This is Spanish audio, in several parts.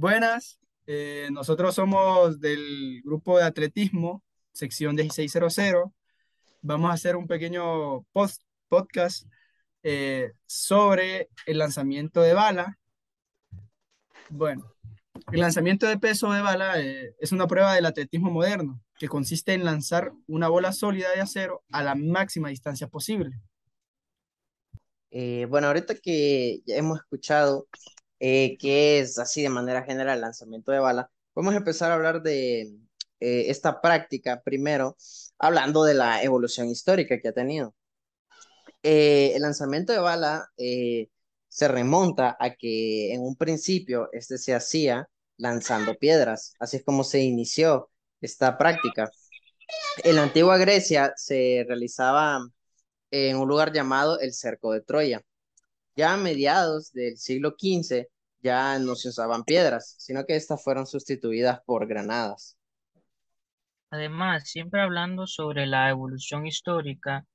Buenas, eh, nosotros somos del grupo de atletismo, sección 1600. Vamos a hacer un pequeño post podcast eh, sobre el lanzamiento de bala. Bueno, el lanzamiento de peso de bala eh, es una prueba del atletismo moderno que consiste en lanzar una bola sólida de acero a la máxima distancia posible. Bueno, ahorita que ya hemos escuchado eh, qué es así de manera general lanzamiento de bala, vamos a empezar a hablar de eh, esta práctica primero, hablando de la evolución histórica que ha tenido. el lanzamiento de bala se remonta a que en un principio este se hacía lanzando piedras, así es como se inició esta práctica. En la antigua Grecia se realizaba en un lugar llamado el Cerco de Troya. Ya a mediados del siglo XV ya no se usaban piedras, sino que estas fueron sustituidas por granadas. Además, siempre hablando sobre la evolución histórica,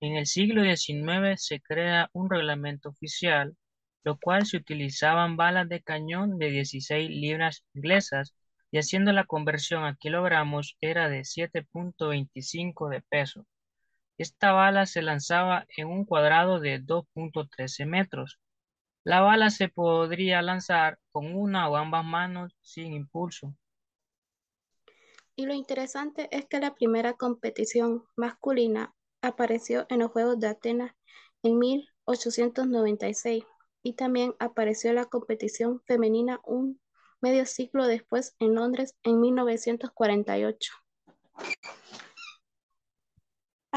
en el siglo XIX se crea un reglamento oficial, lo cual se utilizaban balas de cañón de 16 libras inglesas y haciendo la conversión a kilogramos era de 7.25 de peso. Esta bala se lanzaba en un cuadrado de 2.13 metros. La bala se podría lanzar con una o ambas manos sin impulso. Y lo interesante es que la primera competición masculina apareció en los Juegos de Atenas en 1896 y también apareció la competición femenina un medio siglo después en Londres en 1948.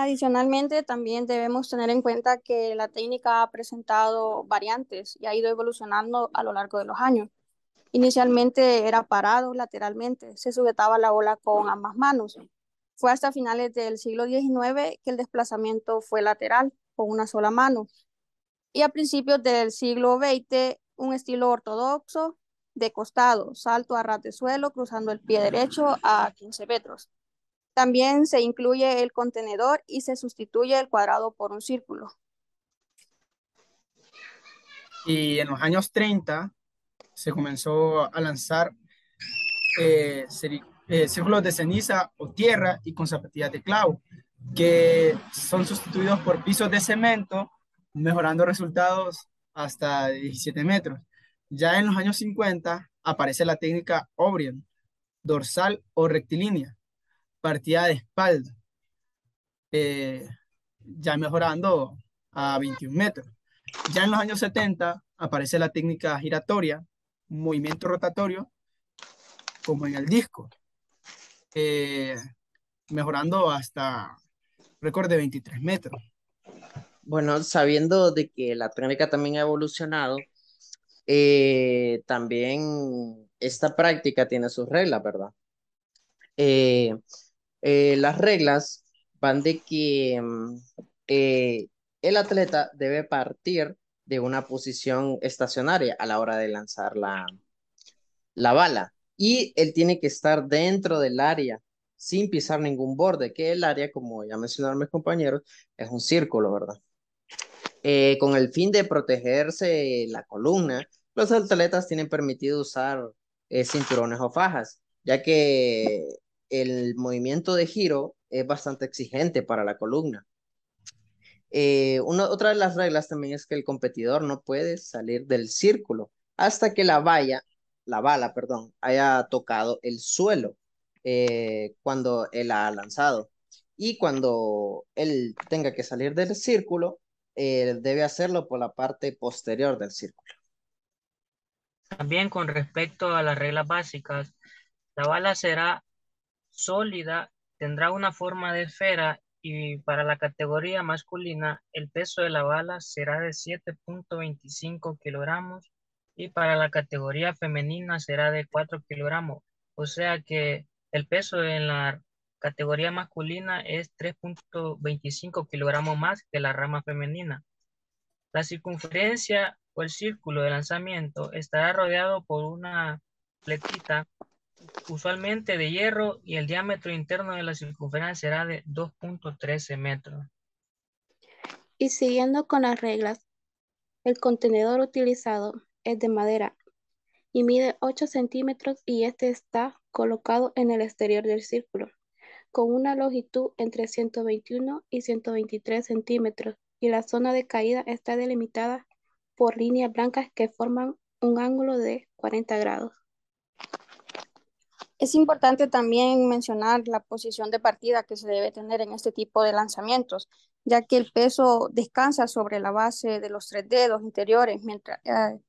Adicionalmente, también debemos tener en cuenta que la técnica ha presentado variantes y ha ido evolucionando a lo largo de los años. Inicialmente era parado lateralmente, se sujetaba la bola con ambas manos. Fue hasta finales del siglo XIX que el desplazamiento fue lateral, con una sola mano. Y a principios del siglo XX, un estilo ortodoxo de costado, salto a ras de suelo, cruzando el pie derecho a 15 metros. También se incluye el contenedor y se sustituye el cuadrado por un círculo. Y en los años 30 se comenzó a lanzar eh, eh, círculos de ceniza o tierra y con zapatillas de clavo, que son sustituidos por pisos de cemento, mejorando resultados hasta 17 metros. Ya en los años 50 aparece la técnica O'Brien, dorsal o rectilínea, partida de espalda, eh, ya mejorando a 21 metros. Ya en los años 70 aparece la técnica giratoria, movimiento rotatorio, como en el disco, eh, mejorando hasta récord de 23 metros. Bueno, sabiendo de que la técnica también ha evolucionado, eh, también esta práctica tiene sus reglas, ¿verdad? Eh, las reglas van de que mm, eh, el atleta debe partir de una posición estacionaria a la hora de lanzar la, la bala y él tiene que estar dentro del área sin pisar ningún borde, que el área, como ya mencionaron mis compañeros, es un círculo, ¿verdad? Eh, con el fin de protegerse la columna, los atletas tienen permitido usar cinturones o fajas, ya que el movimiento de giro es bastante exigente para la columna. Eh, una, otra de las reglas también es que el competidor no puede salir del círculo hasta que la valla, la bala, perdón, haya tocado el suelo eh, cuando él ha lanzado. Y cuando él tenga que salir del círculo, debe hacerlo por la parte posterior del círculo. También con respecto a las reglas básicas, la bala será sólida, tendrá una forma de esfera y para la categoría masculina el peso de la bala será de 7.25 kilogramos y para la categoría femenina será de 4 kilogramos. O sea que el peso en la categoría masculina es 3.25 kilogramos más que la rama femenina. La circunferencia o el círculo de lanzamiento estará rodeado por una fletita usualmente de hierro y el diámetro interno de la circunferencia será de 2.13 metros. Y siguiendo con las reglas, el contenedor utilizado es de madera y mide 8 centímetros y este está colocado en el exterior del círculo, con una longitud entre 121 y 123 centímetros y la zona de caída está delimitada por líneas blancas que forman un ángulo de 40 grados. Es importante también mencionar la posición de partida que se debe tener en este tipo de lanzamientos, ya que el peso descansa sobre la base de los tres dedos interiores, mientras, eh,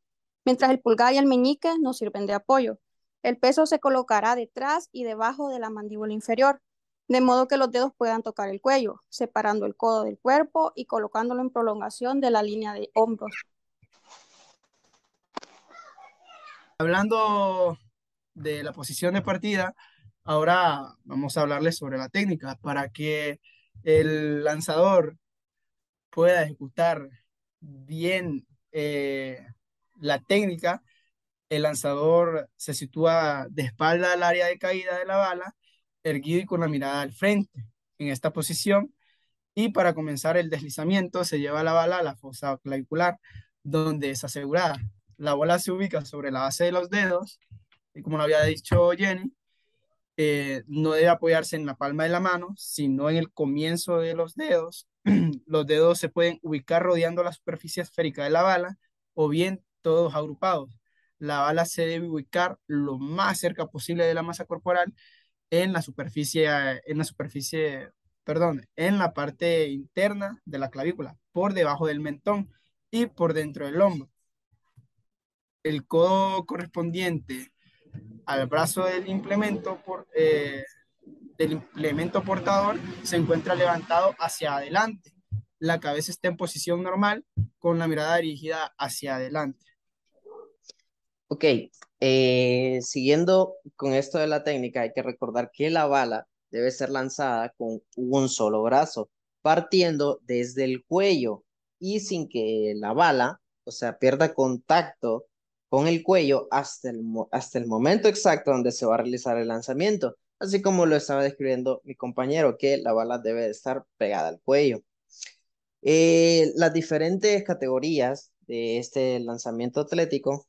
mientras el pulgar y el meñique nos sirven de apoyo. El peso se colocará detrás y debajo de la mandíbula inferior, de modo que los dedos puedan tocar el cuello, separando el codo del cuerpo y colocándolo en prolongación de la línea de hombros. Hablando de la posición de partida, ahora vamos a hablarles sobre la técnica para que el lanzador pueda ejecutar bien eh, la técnica. El lanzador se sitúa de espalda al área de caída de la bala, erguido y con la mirada al frente en esta posición. Y para comenzar el deslizamiento se lleva la bala a la fosa clavicular, donde es asegurada. La bola se ubica sobre la base de los dedos como lo había dicho Jenny, eh, no debe apoyarse en la palma de la mano, sino en el comienzo de los dedos. los dedos se pueden ubicar rodeando la superficie esférica de la bala o bien todos agrupados. La bala se debe ubicar lo más cerca posible de la masa corporal en la superficie, en la superficie, perdón, en la parte interna de la clavícula, por debajo del mentón y por dentro del hombro. El codo correspondiente al brazo del implemento, por, eh, del implemento portador se encuentra levantado hacia adelante. La cabeza está en posición normal con la mirada dirigida hacia adelante. Ok, eh, siguiendo con esto de la técnica, hay que recordar que la bala debe ser lanzada con un solo brazo, partiendo desde el cuello y sin que la bala, o sea, pierda contacto con el cuello hasta el, hasta el momento exacto donde se va a realizar el lanzamiento, así como lo estaba describiendo mi compañero, que la bala debe estar pegada al cuello. Eh, las diferentes categorías de este lanzamiento atlético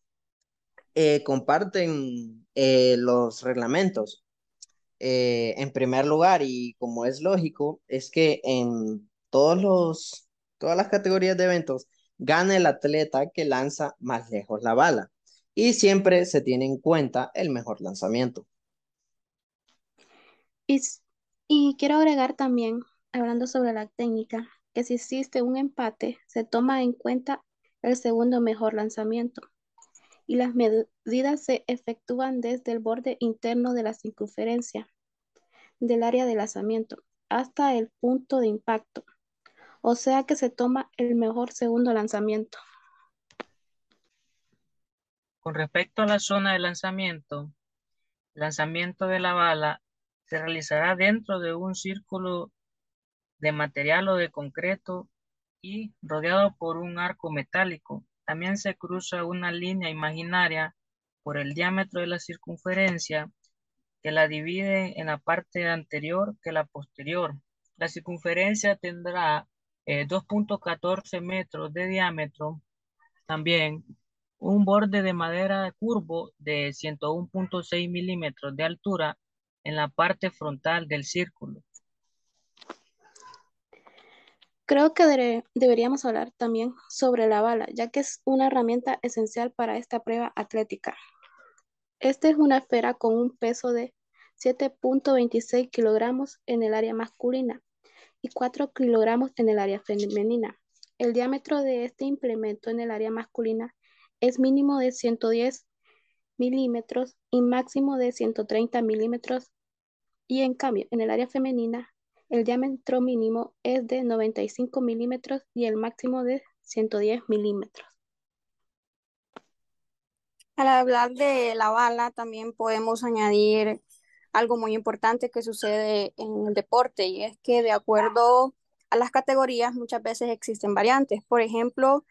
eh, comparten eh, los reglamentos. en primer lugar, y como es lógico, es que en todos los, todas las categorías de eventos gana el atleta que lanza más lejos la bala y siempre se tiene en cuenta el mejor lanzamiento. Y, quiero agregar también, hablando sobre la técnica, que si existe un empate, se toma en cuenta el segundo mejor lanzamiento y las medidas se efectúan desde el borde interno de la circunferencia del área de lanzamiento hasta el punto de impacto, o sea que se toma el mejor segundo lanzamiento. Con respecto a la zona de lanzamiento, el lanzamiento de la bala se realizará dentro de un círculo de material o de concreto y rodeado por un arco metálico. También se cruza una línea imaginaria por el diámetro de la circunferencia que la divide en la parte anterior que la posterior. La circunferencia tendrá 2.14 eh, metros de diámetro. También un borde de madera curvo de 101.6 milímetros de altura en la parte frontal del círculo. Creo que deberíamos hablar también sobre la bala, ya que es una herramienta esencial para esta prueba atlética. Esta es una esfera con un peso de 7.26 kilogramos en el área masculina y 4 kilogramos en el área femenina. El diámetro de este implemento en el área masculina es mínimo de 110 milímetros y máximo de 130 milímetros y en cambio en el área femenina el diámetro mínimo es de 95 milímetros y el máximo de 110 milímetros. Al hablar de la bala también podemos añadir algo muy importante que sucede en el deporte y es que de acuerdo a las categorías muchas veces existen variantes. Por ejemplo,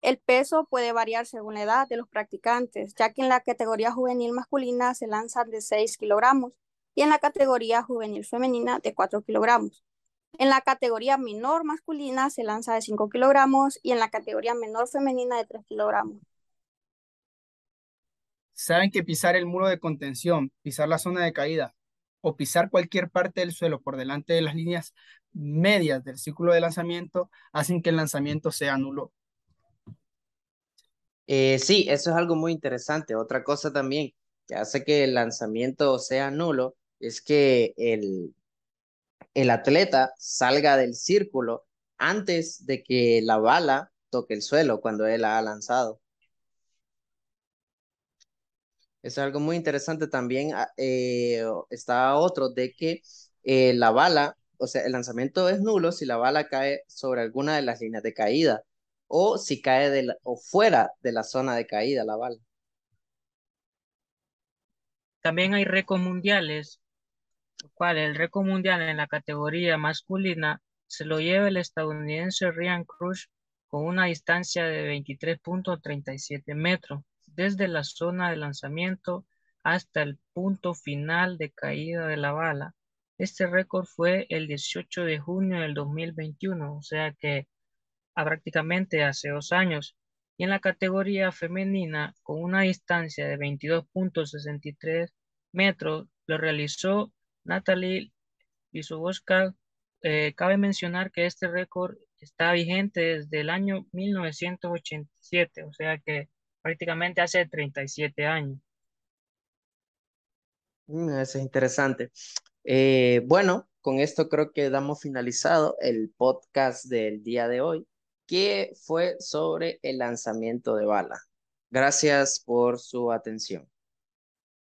el peso puede variar según la edad de los practicantes, ya que en la categoría juvenil masculina se lanzan de 6 kilogramos y en la categoría juvenil femenina de 4 kilogramos. En la categoría menor masculina se lanza de 5 kilogramos y en la categoría menor femenina de 3 kilogramos. Saben que pisar el muro de contención, pisar la zona de caída o pisar cualquier parte del suelo por delante de las líneas medias del círculo de lanzamiento hacen que el lanzamiento sea nulo. Eh, sí, eso es algo muy interesante. Otra cosa también que hace que el lanzamiento sea nulo es que el, el atleta salga del círculo antes de que la bala toque el suelo cuando él ha lanzado. Eso es algo muy interesante también. Ah, eh, está otro de que eh, la bala, o sea, el lanzamiento es nulo si la bala cae sobre alguna de las líneas de caída o si cae de o fuera de la zona de caída la bala. También hay récords mundiales, cual el récord mundial en la categoría masculina se lo lleva el estadounidense Ryan Cruz con una distancia de 23.37 metros desde la zona de lanzamiento hasta el punto final de caída de la bala. Este récord fue el 18 de junio del 2021, o sea que prácticamente hace dos años. Y en la categoría femenina, con una distancia de 22.63 metros, lo realizó Natalie Lisoboska. Eh, cabe mencionar que este récord está vigente desde el año 1987, o sea que prácticamente hace 37 años. Mm, eso es interesante. Eh, bueno, con esto creo que damos finalizado el podcast del día de hoy, que fue sobre el lanzamiento de bala. Gracias por su atención.